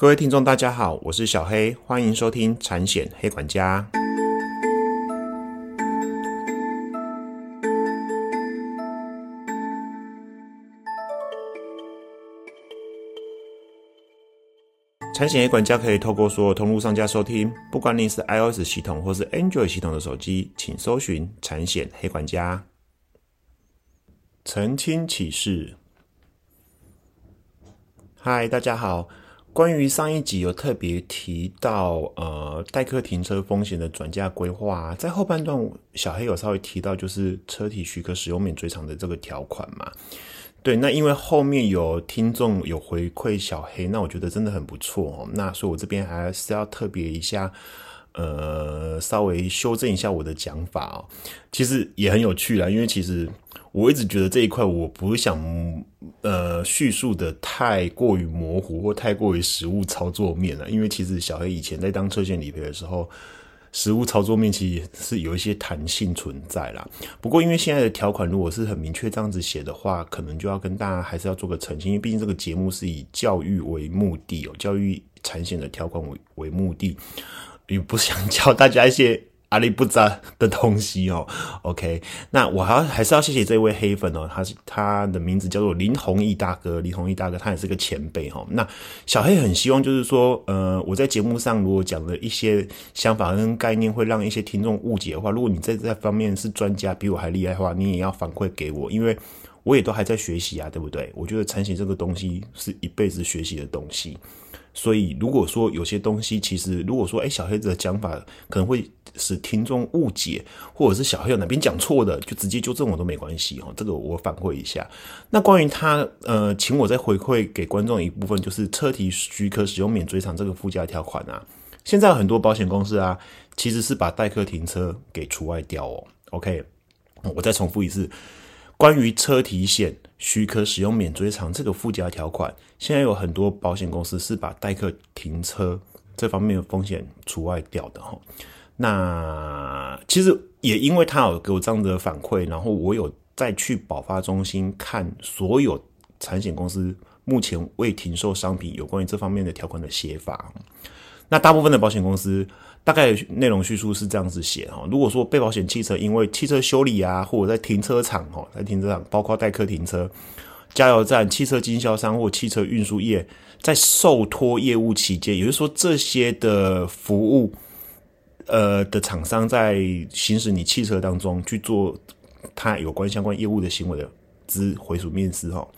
各位听众，大家好，我是小黑，欢迎收听产险黑管家。产险黑管家可以透过所有通路上架收听，不管你是 iOS 系统或是 Android 系统的手机，请搜寻产险黑管家。澄清启事，嗨，大家好。关于上一集有特别提到，呃，代客停车风险的转嫁规划，在后半段小黑有稍微提到，就是车体许可使用免追偿的这个条款嘛。对，那因为后面有听众有回馈小黑，那我觉得真的很不错哦。那所以我这边还是要特别一下，呃，稍微修正一下我的讲法哦。其实也很有趣啦，因为其实。我一直觉得这一块我不想呃叙述的太过于模糊或太过于实物操作面了，因为其实小黑以前在当车险理赔的时候，实物操作面其实是有一些弹性存在啦。不过因为现在的条款如果是很明确这样子写的话，可能就要跟大家还是要做个澄清，因为毕竟这个节目是以教育为目的哦，教育产险的条款为为目的，也不想教大家一些。阿里不扎的东西哦，OK，那我还还是要谢谢这位黑粉哦，他是他的名字叫做林弘毅大哥，林弘毅大哥他也是个前辈哈。那小黑很希望就是说，呃，我在节目上如果讲了一些想法跟概念，会让一些听众误解的话，如果你在这方面是专家，比我还厉害的话，你也要反馈给我，因为我也都还在学习啊，对不对？我觉得产险这个东西是一辈子学习的东西。所以，如果说有些东西，其实如果说，哎，小黑子的讲法可能会使听众误解，或者是小黑有哪边讲错的，就直接纠正我都没关系哦。这个我反馈一下。那关于他，呃，请我再回馈给观众一部分，就是车体许可使用免追偿这个附加条款啊。现在很多保险公司啊，其实是把代客停车给除外掉哦。OK，我再重复一次。关于车体险许可使用免追偿这个附加条款，现在有很多保险公司是把代客停车这方面的风险除外掉的哈。那其实也因为他有给我这样的反馈，然后我有再去保发中心看所有产险公司目前未停售商品有关于这方面的条款的写法。那大部分的保险公司。大概内容叙述是这样子写哈，如果说被保险汽车因为汽车修理啊，或者在停车场哦，在停车场包括代客停车、加油站、汽车经销商或汽车运输业在受托业务期间，也就是说这些的服务呃的厂商在行驶你汽车当中去做他有关相关业务的行为的之回属面试哈，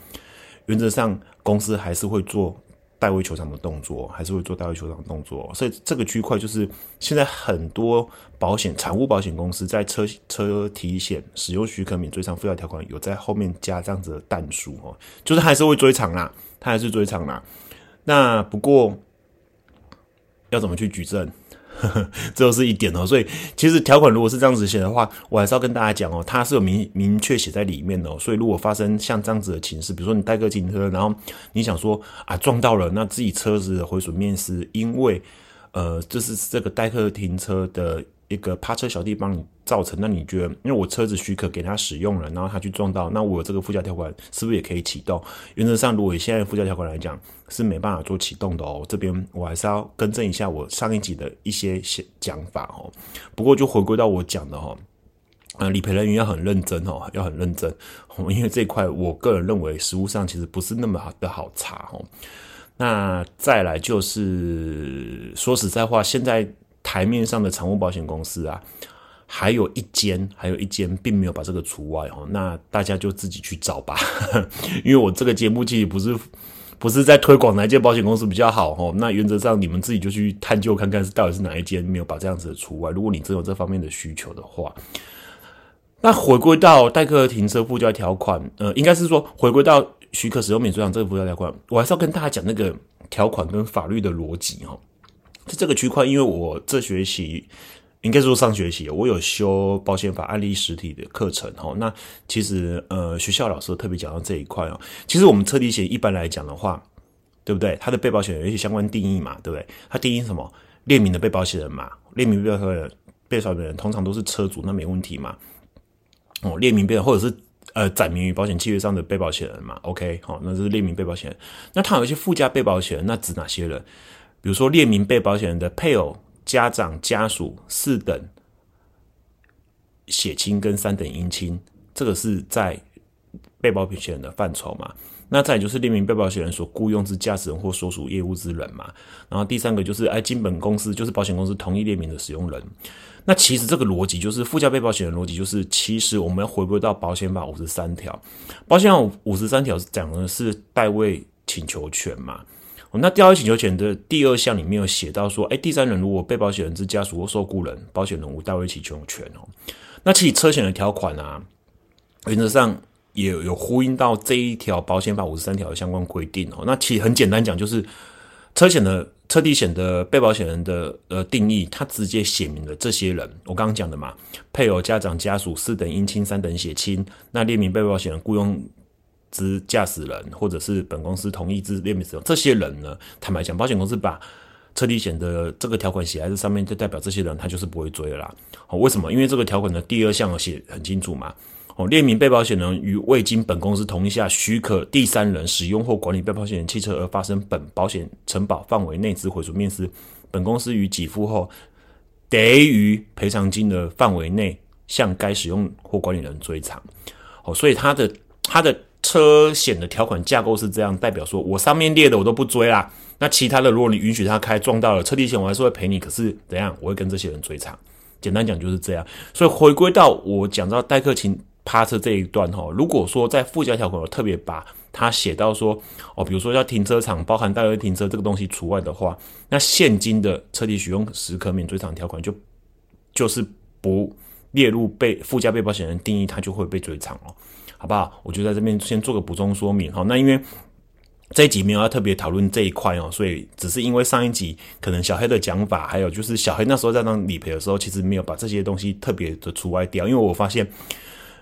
原则上公司还是会做。代位求偿的动作还是会做代位求偿的动作，所以这个区块就是现在很多保险产物保险公司在车车体险使用许可免追偿附加条款有在后面加这样子的弹书哦，就是还是会追偿啦，他还是追偿啦。那不过要怎么去举证？呵这都是一点哦，所以其实条款如果是这样子写的话，我还是要跟大家讲哦，它是有明明确写在里面的。所以如果发生像这样子的情势，比如说你代客停车，然后你想说啊撞到了，那自己车子的毁损面是因为呃，就是这个代客停车的。一个趴车小弟帮你造成，那你觉得，因为我车子许可给他使用了，然后他去撞到，那我这个附加条款是不是也可以启动？原则上，如果以现在附加条款来讲，是没办法做启动的哦。这边我还是要更正一下我上一集的一些讲法哦。不过就回归到我讲的哦，啊，理赔人员要很认真哦，要很认真哦，因为这一块我个人认为实物上其实不是那么的好查哦。那再来就是说实在话，现在。台面上的常务保险公司啊，还有一间，还有一间并没有把这个除外哦。那大家就自己去找吧，因为我这个节目其实不是不是在推广哪一间保险公司比较好哦。那原则上你们自己就去探究看看是到底是哪一间没有把这样子的除外。如果你真有这方面的需求的话，那回归到代客停车附加条款，呃，应该是说回归到许可使用免税偿这个附加条款，我还是要跟大家讲那个条款跟法律的逻辑哈。在这个区块，因为我这学期应该说上学期，我有修保险法案例实体的课程哈。那其实呃，学校老师特别讲到这一块哦。其实我们车体险一般来讲的话，对不对？它的被保险有一些相关定义嘛，对不对？它定义什么？列明的被保险人嘛，列明被保险人，被保险人通常都是车主，那没问题嘛。哦，列明被或者是呃载明于保险契约上的被保险人嘛。OK，好，那这是列明被保险人。那他有一些附加被保险人，那指哪些人？比如说列明被保险人的配偶、家长、家属四等血亲跟三等姻亲，这个是在被保险人的范畴嘛。那再就是列明被保险人所雇佣之驾驶人或所属业务之人嘛，然后第三个就是哎，经本公司就是保险公司同意列明的使用人。那其实这个逻辑就是附加被保险人逻辑，就是其实我们要回归到保险法五十三条，保险法五十三条讲的是代位请求权嘛。那代位请求权的第二项里面有写到说，哎，第三人如果被保险人之家属或受雇人，保险人无代位请求权哦。那其实车险的条款啊，原则上。也有呼应到这一条保险法五十三条的相关规定哦。那其实很简单讲，就是车险的车地险的被保险人的呃定义，它直接写明了这些人。我刚刚讲的嘛，配偶、家长、家属四等姻亲、三等血亲，那列明被保险人雇佣之驾驶人，或者是本公司同意之列明使用这些人呢，坦白讲，保险公司把车地险的这个条款写在这上面，就代表这些人他就是不会追了啦。哦，为什么？因为这个条款的第二项写很清楚嘛。哦，列明被保险人于未经本公司同意下许可第三人使用或管理被保险人汽车而发生本保险承保范围内之毁损面失，本公司于给付后，得于赔偿金的范围内向该使用或管理人追偿。哦，所以他的他的车险的条款架构是这样，代表说我上面列的我都不追啦，那其他的如果你允许他开撞到了车体险，我还是会赔你，可是怎样，我会跟这些人追偿。简单讲就是这样。所以回归到我讲到代客情。趴车这一段哈，如果说在附加条款有特别把它写到说哦，比如说要停车场包含代位停车这个东西除外的话，那现金的车体使用时可免追偿条款就就是不列入被附加被保险人定义，它就会被追偿哦，好不好？我就在这边先做个补充说明哈。那因为这一集没有要特别讨论这一块哦，所以只是因为上一集可能小黑的讲法，还有就是小黑那时候在当理赔的时候，其实没有把这些东西特别的除外掉，因为我发现。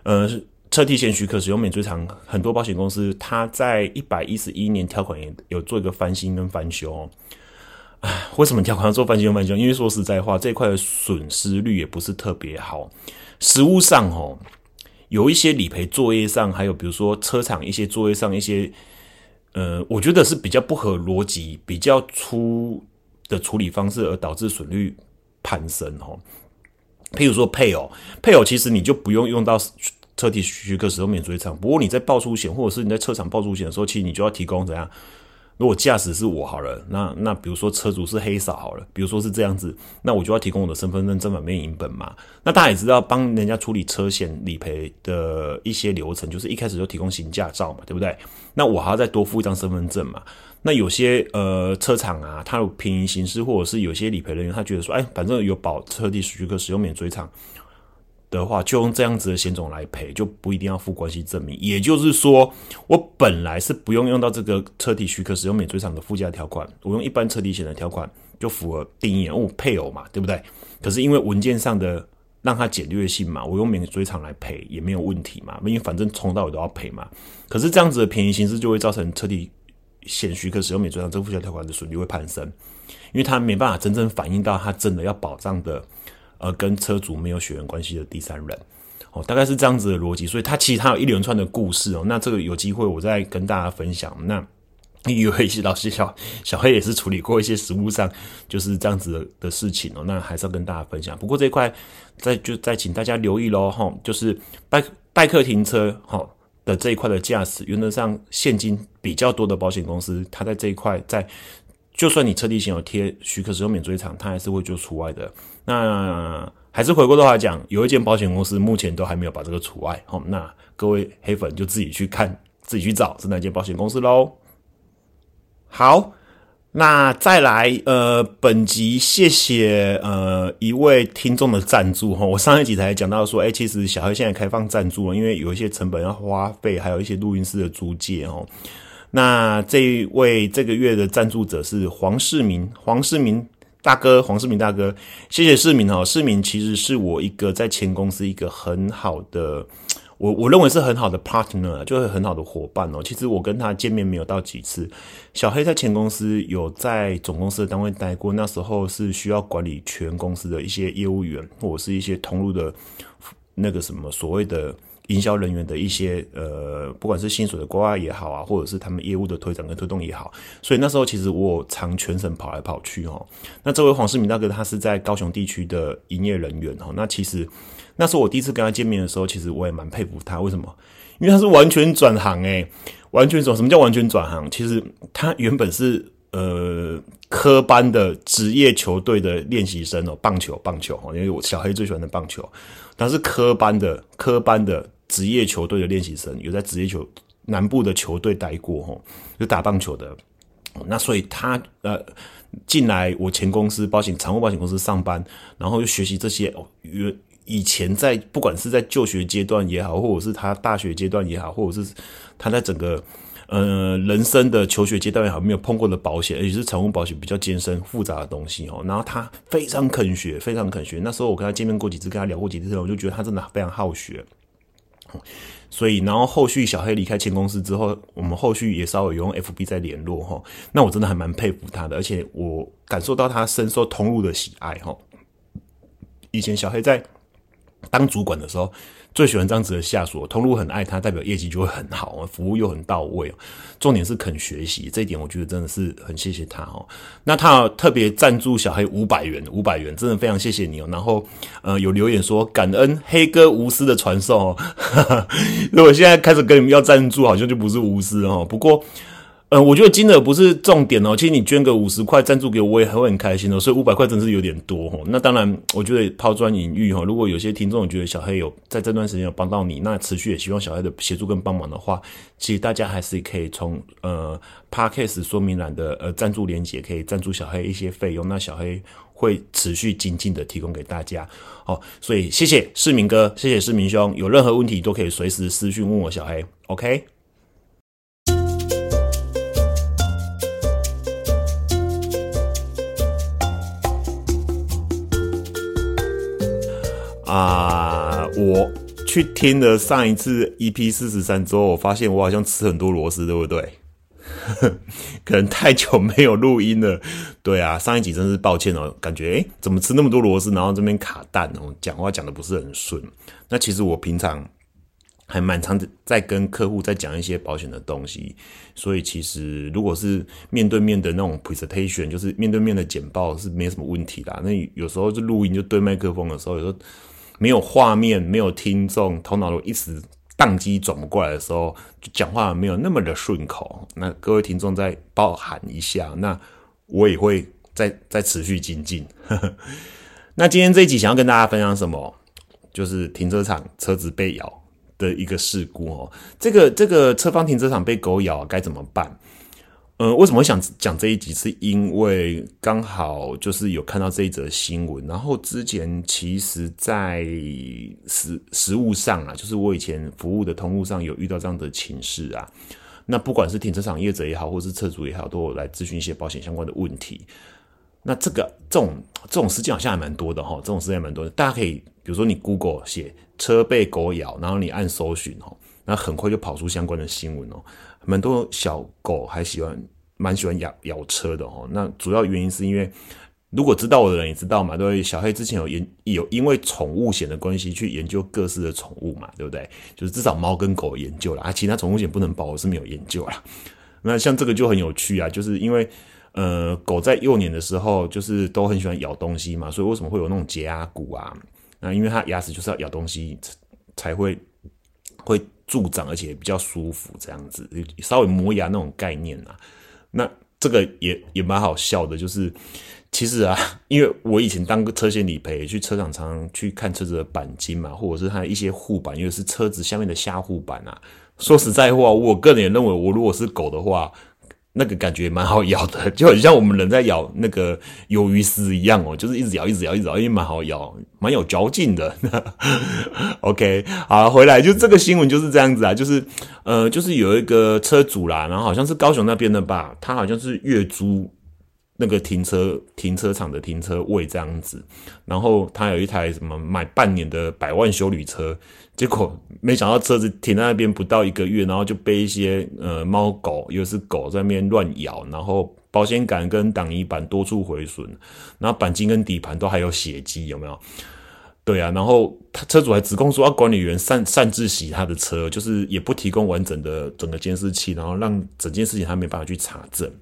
呃，车体险许可使用免追偿，很多保险公司它在一百一十一年条款也有做一个翻新跟翻修。唉，为什么条款要做翻新跟翻修？因为说实在话，这块的损失率也不是特别好。实物上哦，有一些理赔作业上，还有比如说车厂一些作业上一些，呃，我觉得是比较不合逻辑、比较粗的处理方式，而导致损率攀升哦。譬如说配偶，配偶其实你就不用用到车体许可使用免追偿。不过你在报出险，或者是你在车厂报出险的时候，其实你就要提供怎样？如果驾驶是我好了，那那比如说车主是黑嫂好了，比如说是这样子，那我就要提供我的身份证正反面影本嘛。那大家也知道，帮人家处理车险理赔的一些流程，就是一开始就提供行驾照嘛，对不对？那我还要再多付一张身份证嘛。那有些呃车厂啊，它有便宜形式，或者是有些理赔人员，他觉得说，哎，反正有保车体许可使用免追偿的话，就用这样子的险种来赔，就不一定要附关系证明。也就是说，我本来是不用用到这个车体许可使用免追偿的附加条款，我用一般车体险的条款就符合定义，哦，配偶嘛，对不对？可是因为文件上的让它简略性嘛，我用免追偿来赔也没有问题嘛，因为反正从到尾都要赔嘛。可是这样子的便宜形式就会造成车体。险许可使用免追偿这附加条款的损率会攀升，因为它没办法真正反映到它真的要保障的，呃，跟车主没有血缘关系的第三人，哦，大概是这样子的逻辑，所以它其实它有一连串的故事哦。那这个有机会我再跟大家分享。那因为一些老师小小黑也是处理过一些实务上就是这样子的事情哦，那还是要跟大家分享。不过这一块再就再请大家留意喽，哈，就是拜拜客停车，哈。的这一块的驾驶，原则上现金比较多的保险公司，它在这一块，在就算你车底险有贴许可使用免追偿，它还是会做除外的。那还是回过头来讲，有一间保险公司目前都还没有把这个除外。好，那各位黑粉就自己去看，自己去找是哪间保险公司喽。好。那再来，呃，本集谢谢呃一位听众的赞助哈。我上一集才讲到说，哎，其实小黑现在开放赞助，因为有一些成本要花费，还有一些录音室的租借哦。那这一位这个月的赞助者是黄世明，黄世明大哥，黄世明大哥，谢谢世明哦。世明其实是我一个在前公司一个很好的。我我认为是很好的 partner，就是很好的伙伴哦。其实我跟他见面没有到几次。小黑在前公司有在总公司的单位待过，那时候是需要管理全公司的一些业务员或者是一些通路的那个什么所谓的营销人员的一些呃，不管是薪水的规划也好啊，或者是他们业务的推展跟推动也好，所以那时候其实我常全省跑来跑去哦。那这位黄世明大哥，他是在高雄地区的营业人员哦。那其实那时候我第一次跟他见面的时候，其实我也蛮佩服他。为什么？因为他是完全转行诶，完全转。什么叫完全转行？其实他原本是呃科班的职业球队的练习生哦，棒球棒球哦，因为我小黑最喜欢的棒球，他是科班的科班的。职业球队的练习生有在职业球南部的球队待过吼，就打棒球的。那所以他呃进来我前公司保险财务保险公司上班，然后又学习这些哦。原以前在不管是在就学阶段也好，或者是他大学阶段也好，或者是他在整个呃人生的求学阶段也好，没有碰过的保险，而且是财务保险比较艰深复杂的东西哦。然后他非常肯学，非常肯学。那时候我跟他见面过几次，跟他聊过几次，我就觉得他真的非常好学。所以，然后后续小黑离开前公司之后，我们后续也稍微用 FB 在联络哈。那我真的还蛮佩服他的，而且我感受到他深受通路的喜爱哈。以前小黑在当主管的时候。最喜欢这样子的下属，通路很爱他，代表业绩就会很好，服务又很到位。重点是肯学习，这一点我觉得真的是很谢谢他哦。那他特别赞助小黑五百元，五百元真的非常谢谢你哦。然后呃有留言说感恩黑哥无私的传授哦。如果现在开始跟你们要赞助，好像就不是无私哦。不过。嗯，我觉得金额不是重点哦。其实你捐个五十块赞助给我，我也会很开心哦。所以五百块真是有点多哦。那当然，我觉得抛砖引玉哈。如果有些听众觉得小黑有在这段时间有帮到你，那持续也希望小黑的协助跟帮忙的话，其实大家还是可以从呃 Parkcase 说明栏的呃赞助链接可以赞助小黑一些费用。那小黑会持续精进的提供给大家哦。所以谢谢市民哥，谢谢市民兄，有任何问题都可以随时私讯问我小黑。OK。啊！我去听了上一次 EP 四十三之后，我发现我好像吃很多螺丝，对不对？可能太久没有录音了。对啊，上一集真是抱歉哦，感觉诶怎么吃那么多螺丝，然后这边卡蛋哦，讲话讲的不是很顺。那其实我平常还蛮常在跟客户在讲一些保险的东西，所以其实如果是面对面的那种 presentation，就是面对面的简报是没什么问题啦。那有时候就录音就对麦克风的时候，有时候。没有画面，没有听众，头脑都一直宕机转不过来的时候，就讲话没有那么的顺口。那各位听众再包含一下，那我也会再再持续精进。那今天这一集想要跟大家分享什么？就是停车场车子被咬的一个事故哦。这个这个车方停车场被狗咬该怎么办？呃，为什么会想讲这一集？是因为刚好就是有看到这一则新闻，然后之前其实，在实实物上啊，就是我以前服务的通路上有遇到这样的情势啊。那不管是停车场业者也好，或是车主也好，都有来咨询一些保险相关的问题。那这个这种这种事件好像还蛮多的哈，这种事件蛮多的。大家可以比如说你 Google 写车被狗咬，然后你按搜寻哦，那很快就跑出相关的新闻哦。蛮多小狗还喜欢蛮喜欢咬咬车的哦。那主要原因是因为，如果知道我的人也知道嘛，对小黑之前有研有因为宠物险的关系去研究各式的宠物嘛，对不对？就是至少猫跟狗研究了啊，其他宠物险不能保，我是没有研究啦。那像这个就很有趣啊，就是因为呃，狗在幼年的时候就是都很喜欢咬东西嘛，所以为什么会有那种洁牙骨啊？那因为它牙齿就是要咬东西才会会。助长而且比较舒服，这样子稍微磨牙那种概念啊，那这个也也蛮好笑的，就是其实啊，因为我以前当个车险理赔，去车厂常常去看车子的钣金嘛，或者是它一些护板，因为是车子下面的下护板啊。说实在话，我个人也认为，我如果是狗的话。那个感觉蛮好咬的，就很像我们人在咬那个鱿鱼丝一样哦，就是一直咬，一直咬，一直咬，因为蛮好咬，蛮有嚼劲的。OK，好，回来就这个新闻就是这样子啊，就是呃，就是有一个车主啦，然后好像是高雄那边的吧，他好像是月租那个停车停车场的停车位这样子，然后他有一台什么买半年的百万修旅车。结果没想到车子停在那边不到一个月，然后就被一些呃猫狗，又是狗在那边乱咬，然后保险杆跟挡泥板多处毁损，然后钣金跟底盘都还有血迹，有没有？对啊，然后他车主还指控说，要管理员擅擅自洗他的车，就是也不提供完整的整个监视器，然后让整件事情他没办法去查证。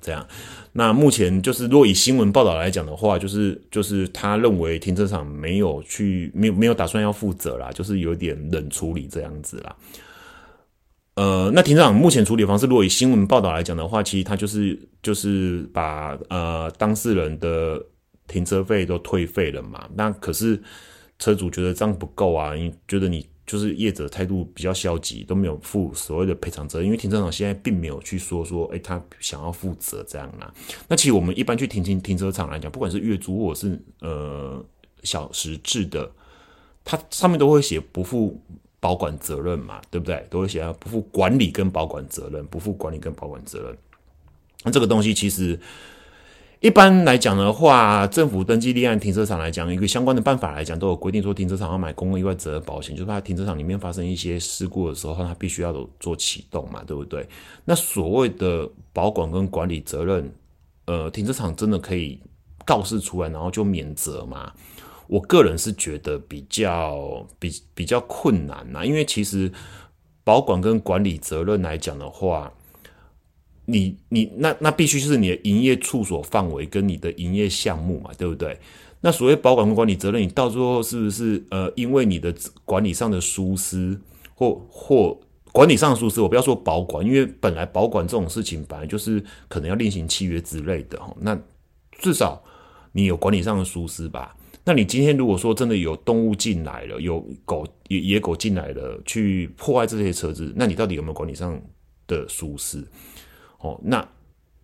这样，那目前就是若以新闻报道来讲的话，就是就是他认为停车场没有去没有没有打算要负责啦，就是有点冷处理这样子啦。呃，那停车场目前处理方式，如果以新闻报道来讲的话，其实他就是就是把呃当事人的停车费都退费了嘛。那可是车主觉得这样不够啊，你觉得你就是业者态度比较消极，都没有负所谓的赔偿责任，因为停车场现在并没有去说说，哎，他想要负责这样啦。那其实我们一般去停停停车场来讲，不管是月租或者是呃小时制的，它上面都会写不负。保管责任嘛，对不对？都会写不负管理跟保管责任，不负管理跟保管责任。那这个东西其实一般来讲的话，政府登记立案停车场来讲，一个相关的办法来讲，都有规定说，停车场要买公共意外责任保险，就是怕停车场里面发生一些事故的时候，它必须要做启动嘛，对不对？那所谓的保管跟管理责任，呃，停车场真的可以告示出来，然后就免责吗？我个人是觉得比较比比较困难呐，因为其实保管跟管理责任来讲的话，你你那那必须是你的营业处所范围跟你的营业项目嘛，对不对？那所谓保管跟管理责任，你到最后是不是呃，因为你的管理上的疏失或或管理上的疏失，我不要说保管，因为本来保管这种事情本来就是可能要另行契约之类的，那至少你有管理上的疏失吧。那你今天如果说真的有动物进来了，有狗野野狗进来了，去破坏这些车子，那你到底有没有管理上的疏失？哦，那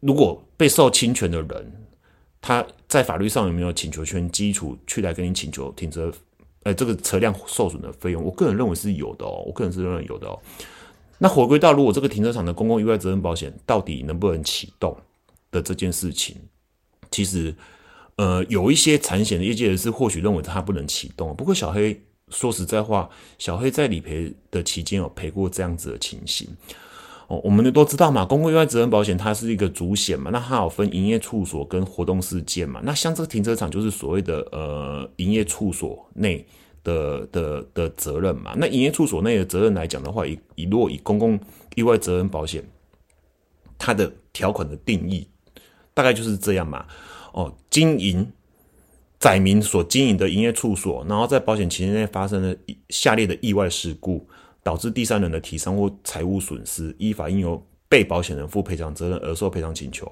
如果被受侵权的人，他在法律上有没有请求权基础去来跟你请求停车？呃，这个车辆受损的费用，我个人认为是有的哦，我个人是认为有的哦。那回归到如果这个停车场的公共意外责任保险到底能不能启动的这件事情，其实。呃，有一些产险的业界人士或许认为它不能启动。不过小黑说实在话，小黑在理赔的期间有赔过这样子的情形。哦，我们都知道嘛，公共意外责任保险它是一个主险嘛，那它有分营业处所跟活动事件嘛。那像这个停车场就是所谓的呃营业处所内的的的责任嘛。那营业处所内的责任来讲的话，以以若以公共意外责任保险，它的条款的定义大概就是这样嘛。哦，经营载明所经营的营业处所，然后在保险期间内发生了下列的意外事故，导致第三人的体伤或财务损失，依法应由被保险人负赔偿责任而受赔偿请求。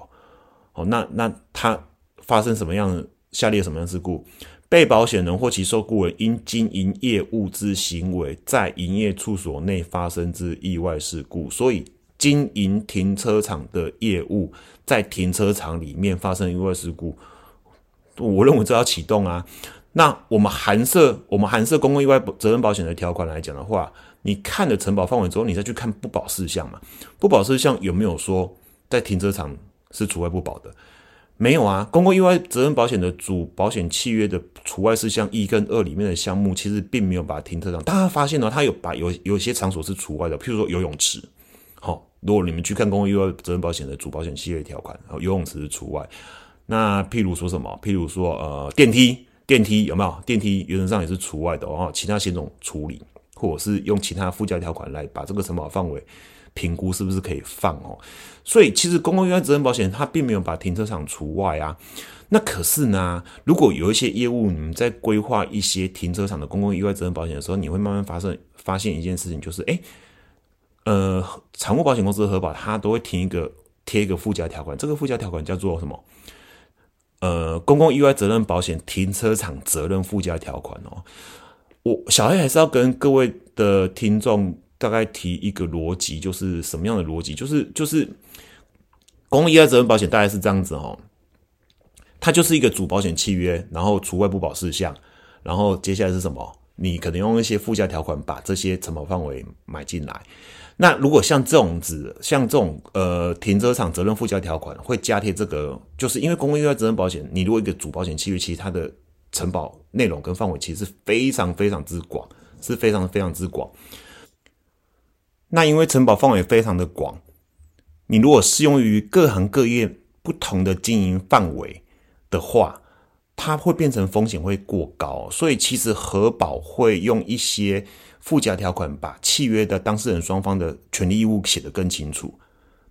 好，那那他发生什么样下列什么样事故？被保险人或其受雇人因经营业务之行为，在营业处所内发生之意外事故，所以。经营停车场的业务，在停车场里面发生意外事故，我认为这要启动啊。那我们函涉我们函涉公共意外责任保险的条款来讲的话，你看了承保范围之后，你再去看不保事项嘛？不保事项有没有说在停车场是除外不保的？没有啊。公共意外责任保险的主保险契约的除外事项一跟二里面的项目，其实并没有把停车场。大家发现呢，它有把有有些场所是除外的，譬如说游泳池，好。如果你们去看公共意外责任保险的主保险系列条款，然后游泳池是除外。那譬如说什么？譬如说呃电梯，电梯有没有？电梯原则上也是除外的哦。其他险种处理，或者是用其他附加条款来把这个承保范围评估是不是可以放哦。所以其实公共意外责任保险它并没有把停车场除外啊。那可是呢，如果有一些业务你们在规划一些停车场的公共意外责任保险的时候，你会慢慢发生发现一件事情，就是哎。呃，财务保险公司的核保，它都会贴一个贴一个附加条款，这个附加条款叫做什么？呃，公共意外责任保险停车场责任附加条款哦。我小黑还是要跟各位的听众大概提一个逻辑，就是什么样的逻辑？就是就是公共意外责任保险大概是这样子哦，它就是一个主保险契约，然后除外不保事项，然后接下来是什么？你可能用一些附加条款把这些承保范围买进来。那如果像这种子，像这种呃停车场责任附加条款会加贴这个，就是因为公共意外责任保险，你如果一个主保险契约，其实它的承保内容跟范围其实是非常非常之广，是非常非常之广。那因为承保范围非常的广，你如果适用于各行各业不同的经营范围的话，它会变成风险会过高，所以其实核保会用一些附加条款，把契约的当事人双方的权利义务写得更清楚。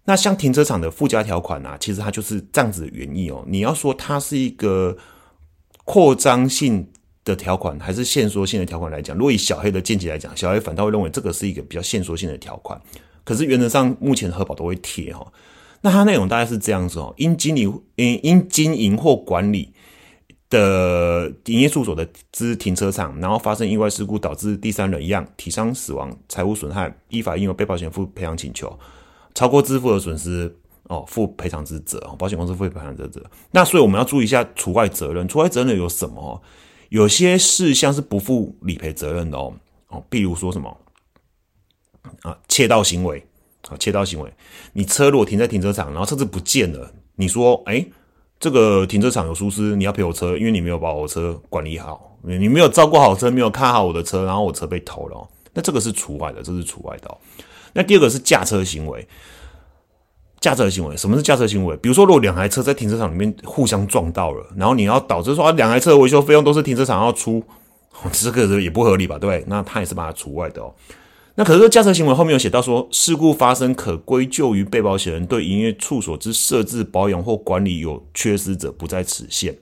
那像停车场的附加条款啊，其实它就是这样子的原意哦。你要说它是一个扩张性的条款，还是限缩性的条款来讲，如果以小黑的见解来讲，小黑反倒会认为这个是一个比较限缩性的条款。可是原则上，目前核保都会贴哈。那它内容大概是这样子哦：因经理因因经营或管理的营业处所的之停车场，然后发生意外事故导致第三人一样体伤死亡、财物损害，依法应由被保险负赔偿请求。超过支付的损失哦，负赔偿之责，保险公司负赔偿之责。那所以我们要注意一下除外责任，除外责任有什么？有些事项是不负理赔责任的哦哦，比如说什么啊，窃盗行为啊，窃盗行为，你车如果停在停车场，然后车子不见了，你说哎，这个停车场有疏失，你要赔我车，因为你没有把我车管理好，你没有照顾好车，没有看好我的车，然后我车被偷了，那这个是除外的，这是除外的。那第二个是驾车行为，驾车行为，什么是驾车行为？比如说，如果两台车在停车场里面互相撞到了，然后你要导致说啊，两台车维修费用都是停车场要出，这个也不合理吧？对不对？那他也是把它除外的哦。那可是驾车行为后面有写到说，事故发生可归咎于被保险人对营业处所之设置、保养或管理有缺失者，不在此限。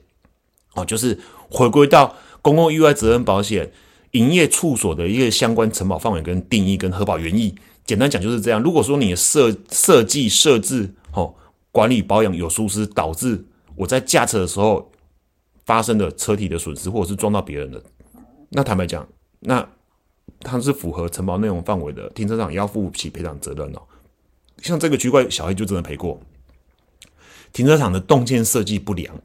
哦，就是回归到公共意外责任保险营业处所的一个相关承保范围跟定义跟核保原意。简单讲就是这样。如果说你的设设计设置、哦管理保养有疏失，导致我在驾车的时候发生的车体的损失，或者是撞到别人的，那坦白讲，那它是符合承保内容范围的，停车场也要负起赔偿责任哦。像这个区块，小黑就真的赔过，停车场的动线设计不良。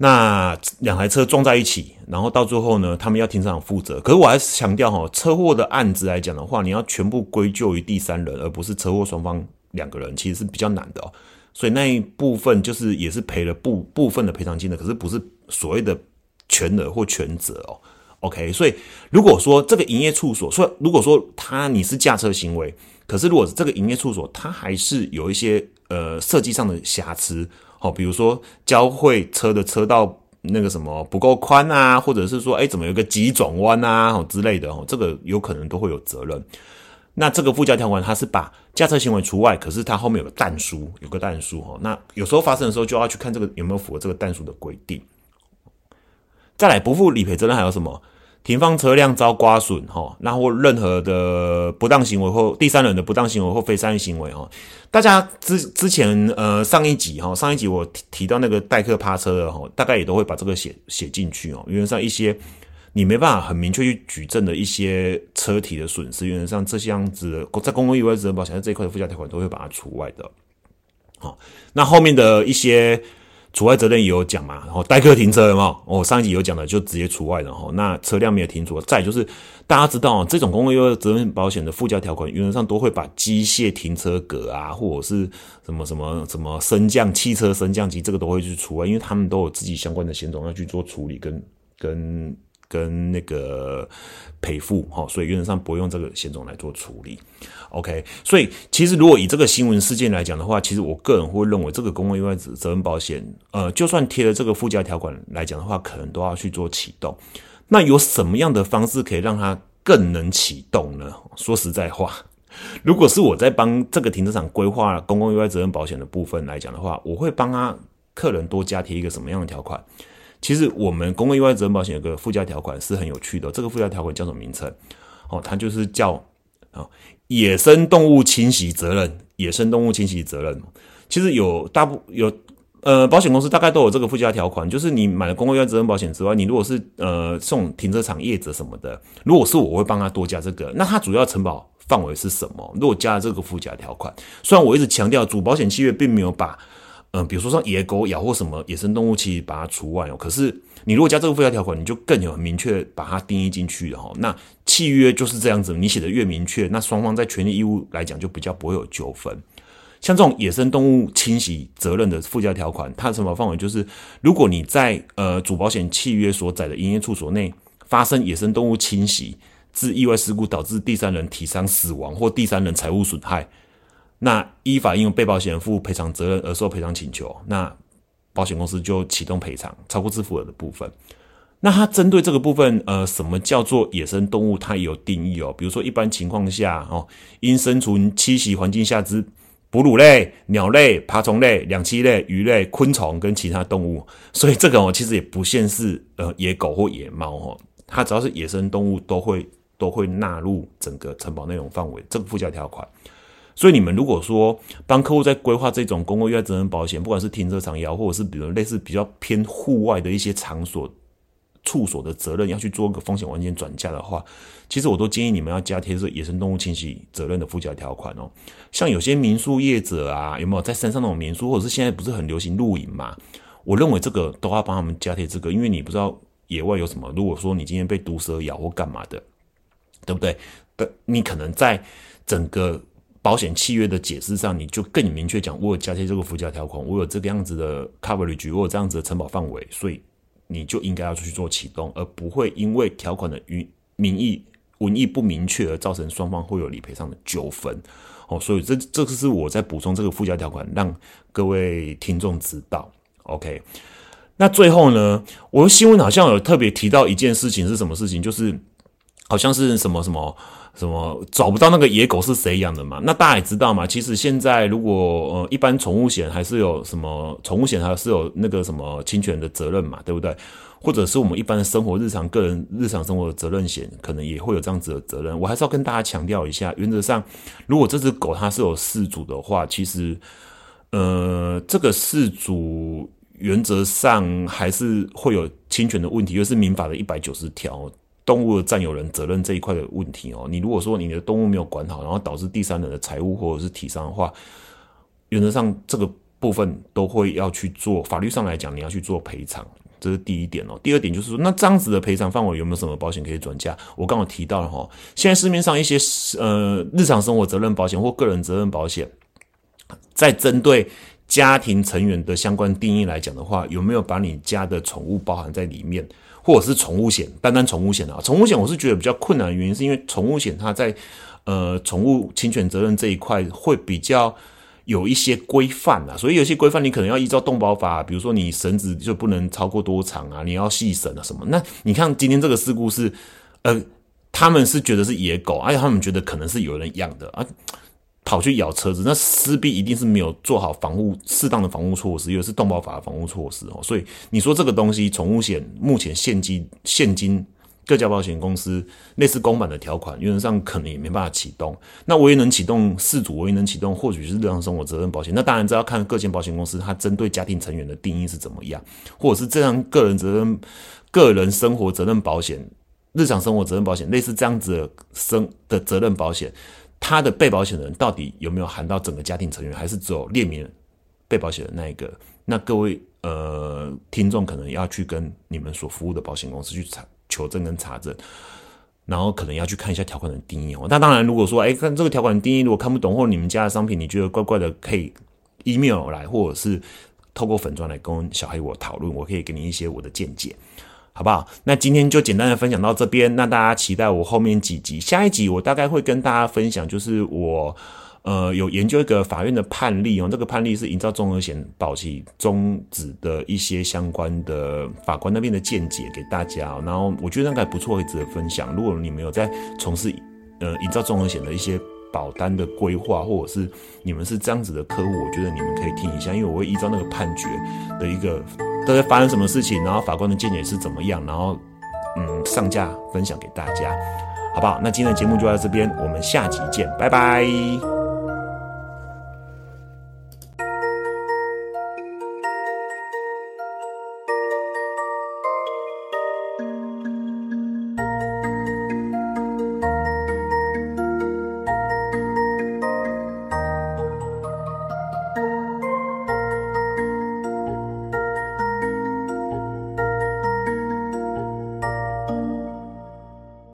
那两台车撞在一起，然后到最后呢，他们要停车场负责。可是我还是强调哈，车祸的案子来讲的话，你要全部归咎于第三人，而不是车祸双方两个人，其实是比较难的哦。所以那一部分就是也是赔了部部分的赔偿金的，可是不是所谓的全额或全责哦。OK，所以如果说这个营业处所，说如果说他你是驾车行为，可是如果这个营业处所它还是有一些呃设计上的瑕疵。好，比如说交汇车的车道那个什么不够宽啊，或者是说，哎，怎么有个急转弯啊，哦之类的，哦，这个有可能都会有责任。那这个附加条款它是把驾车行为除外，可是它后面有个但书，有个但书，哦，那有时候发生的时候就要去看这个有没有符合这个但书的规定。再来，不负理赔责任还有什么？停放车辆遭刮损，哈，那或任何的不当行为或第三人的不当行为或非善意行为，哈，大家之之前呃上一集哈，上一集我提提到那个代客趴车的哈，大概也都会把这个写写进去哦。因为像一些你没办法很明确去举证的一些车体的损失，原则上这些样子在公共意外责任保险这一块的附加条款都会把它除外的。好，那后面的一些。除外责任也有讲嘛，然后代客停车有没有，哦，上一集有讲的就直接除外了哈。那车辆没有停住，再就是大家知道这种公共意外责任保险的附加条款，原则上都会把机械停车格啊，或者是什么什么什么升降汽车升降机，这个都会去除外，因为他们都有自己相关的险种要去做处理跟跟。跟那个赔付哈，所以原则上不用这个险种来做处理。OK，所以其实如果以这个新闻事件来讲的话，其实我个人会认为这个公共意外责任保险，呃，就算贴了这个附加条款来讲的话，可能都要去做启动。那有什么样的方式可以让它更能启动呢？说实在话，如果是我在帮这个停车场规划公共意外责任保险的部分来讲的话，我会帮他客人多加贴一个什么样的条款？其实我们公共意外责任保险有个附加条款是很有趣的，这个附加条款叫什么名称？哦，它就是叫啊野生动物侵袭责任。野生动物侵袭责任，其实有大部有呃保险公司大概都有这个附加条款，就是你买了公共意外责任保险之外，你如果是呃送停车场业者什么的，如果是我会帮他多加这个。那它主要承保范围是什么？如果加了这个附加条款，虽然我一直强调主保险契约并没有把。嗯，比如说像野狗咬或什么野生动物，其实把它除外哦。可是你如果加这个附加条款，你就更有明确把它定义进去了哈。那契约就是这样子，你写的越明确，那双方在权利义务来讲就比较不会有纠纷。像这种野生动物侵袭责任的附加条款，它的承保范围就是，如果你在呃主保险契约所载的营业处所内发生野生动物侵袭，致意外事故导致第三人体伤死亡或第三人财物损害。那依法应用被保险人负赔偿责任而受赔偿请求，那保险公司就启动赔偿超过支付额的部分。那它针对这个部分，呃，什么叫做野生动物？它也有定义哦。比如说，一般情况下，哦，因生存栖息环境下之哺乳类、鸟类、爬虫类、两栖类、鱼类、昆虫跟其他动物，所以这个哦，其实也不限是呃野狗或野猫哦，它只要是野生动物都会都会纳入整个承保内容范围这个附加条款。所以你们如果说帮客户在规划这种公共意外责任保险，不管是停车场也好，或者是比如类似比较偏户外的一些场所。处所的责任要去做个风险完全转嫁的话，其实我都建议你们要加贴这野生动物侵袭责任的附加条款哦。像有些民宿业者啊，有没有在山上那种民宿，或者是现在不是很流行露营嘛？我认为这个都要帮他们加贴这个，因为你不知道野外有什么。如果说你今天被毒蛇咬或干嘛的，对不对？的你可能在整个保险契约的解释上，你就更明确讲，我有加贴这个附加条款，我有这个样子的 coverage，我有这样子的承保范围，所以。你就应该要去做启动，而不会因为条款的语名义文意不明确而造成双方会有理赔上的纠纷哦。所以这这个是我在补充这个附加条款，让各位听众知道。OK，那最后呢，我的新闻好像有特别提到一件事情是什么事情，就是好像是什么什么。什么找不到那个野狗是谁养的嘛？那大家也知道嘛。其实现在如果呃一般宠物险还是有什么宠物险还是有那个什么侵权的责任嘛，对不对？或者是我们一般的生活日常个人日常生活的责任险，可能也会有这样子的责任。我还是要跟大家强调一下，原则上如果这只狗它是有事主的话，其实呃这个事主原则上还是会有侵权的问题，又是民法的一百九十条。动物的占有人责任这一块的问题哦，你如果说你的动物没有管好，然后导致第三人的财物或者是体伤的话，原则上这个部分都会要去做法律上来讲，你要去做赔偿，这是第一点哦。第二点就是说，那这样子的赔偿范围有没有什么保险可以转嫁？我刚刚提到了哈，现在市面上一些呃日常生活责任保险或个人责任保险，在针对家庭成员的相关定义来讲的话，有没有把你家的宠物包含在里面？或者是宠物险，单单宠物险啊，宠物险我是觉得比较困难的原因，是因为宠物险它在呃宠物侵权责任这一块会比较有一些规范啊，所以有些规范你可能要依照动保法，比如说你绳子就不能超过多长啊，你要细绳啊什么。那你看今天这个事故是，呃，他们是觉得是野狗，而且他们觉得可能是有人养的啊。跑去咬车子，那势必一定是没有做好防护适当的防护措施，又是动保法的防护措施哦。所以你说这个东西，宠物险目前现金现金各家保险公司类似公版的条款，原则上可能也没办法启动。那唯一能启动四组，唯一能启动或许是日常生活责任保险。那当然这要看各间保险公司它针对家庭成员的定义是怎么样，或者是这样个人责任、个人生活责任保险、日常生活责任保险类似这样子的生的责任保险。他的被保险人到底有没有含到整个家庭成员，还是只有列明被保险的那一个？那各位呃听众可能要去跟你们所服务的保险公司去查求证跟查证，然后可能要去看一下条款的定义哦。那当然，如果说哎看这个条款的定义如果看不懂，或者你们家的商品你觉得怪怪的，可以 email 来，或者是透过粉砖来跟小黑我讨论，我可以给你一些我的见解。好不好？那今天就简单的分享到这边。那大家期待我后面几集，下一集我大概会跟大家分享，就是我呃有研究一个法院的判例哦，这个判例是营造综合险保期终止的一些相关的法官那边的见解给大家。然后我觉得那个还不错，值得分享。如果你们有在从事呃营造综合险的一些保单的规划，或者是你们是这样子的客户，我觉得你们可以听一下，因为我会依照那个判决的一个。都在发生什么事情？然后法官的见解是怎么样？然后，嗯，上架分享给大家，好不好？那今天的节目就到这边，我们下集见，拜拜。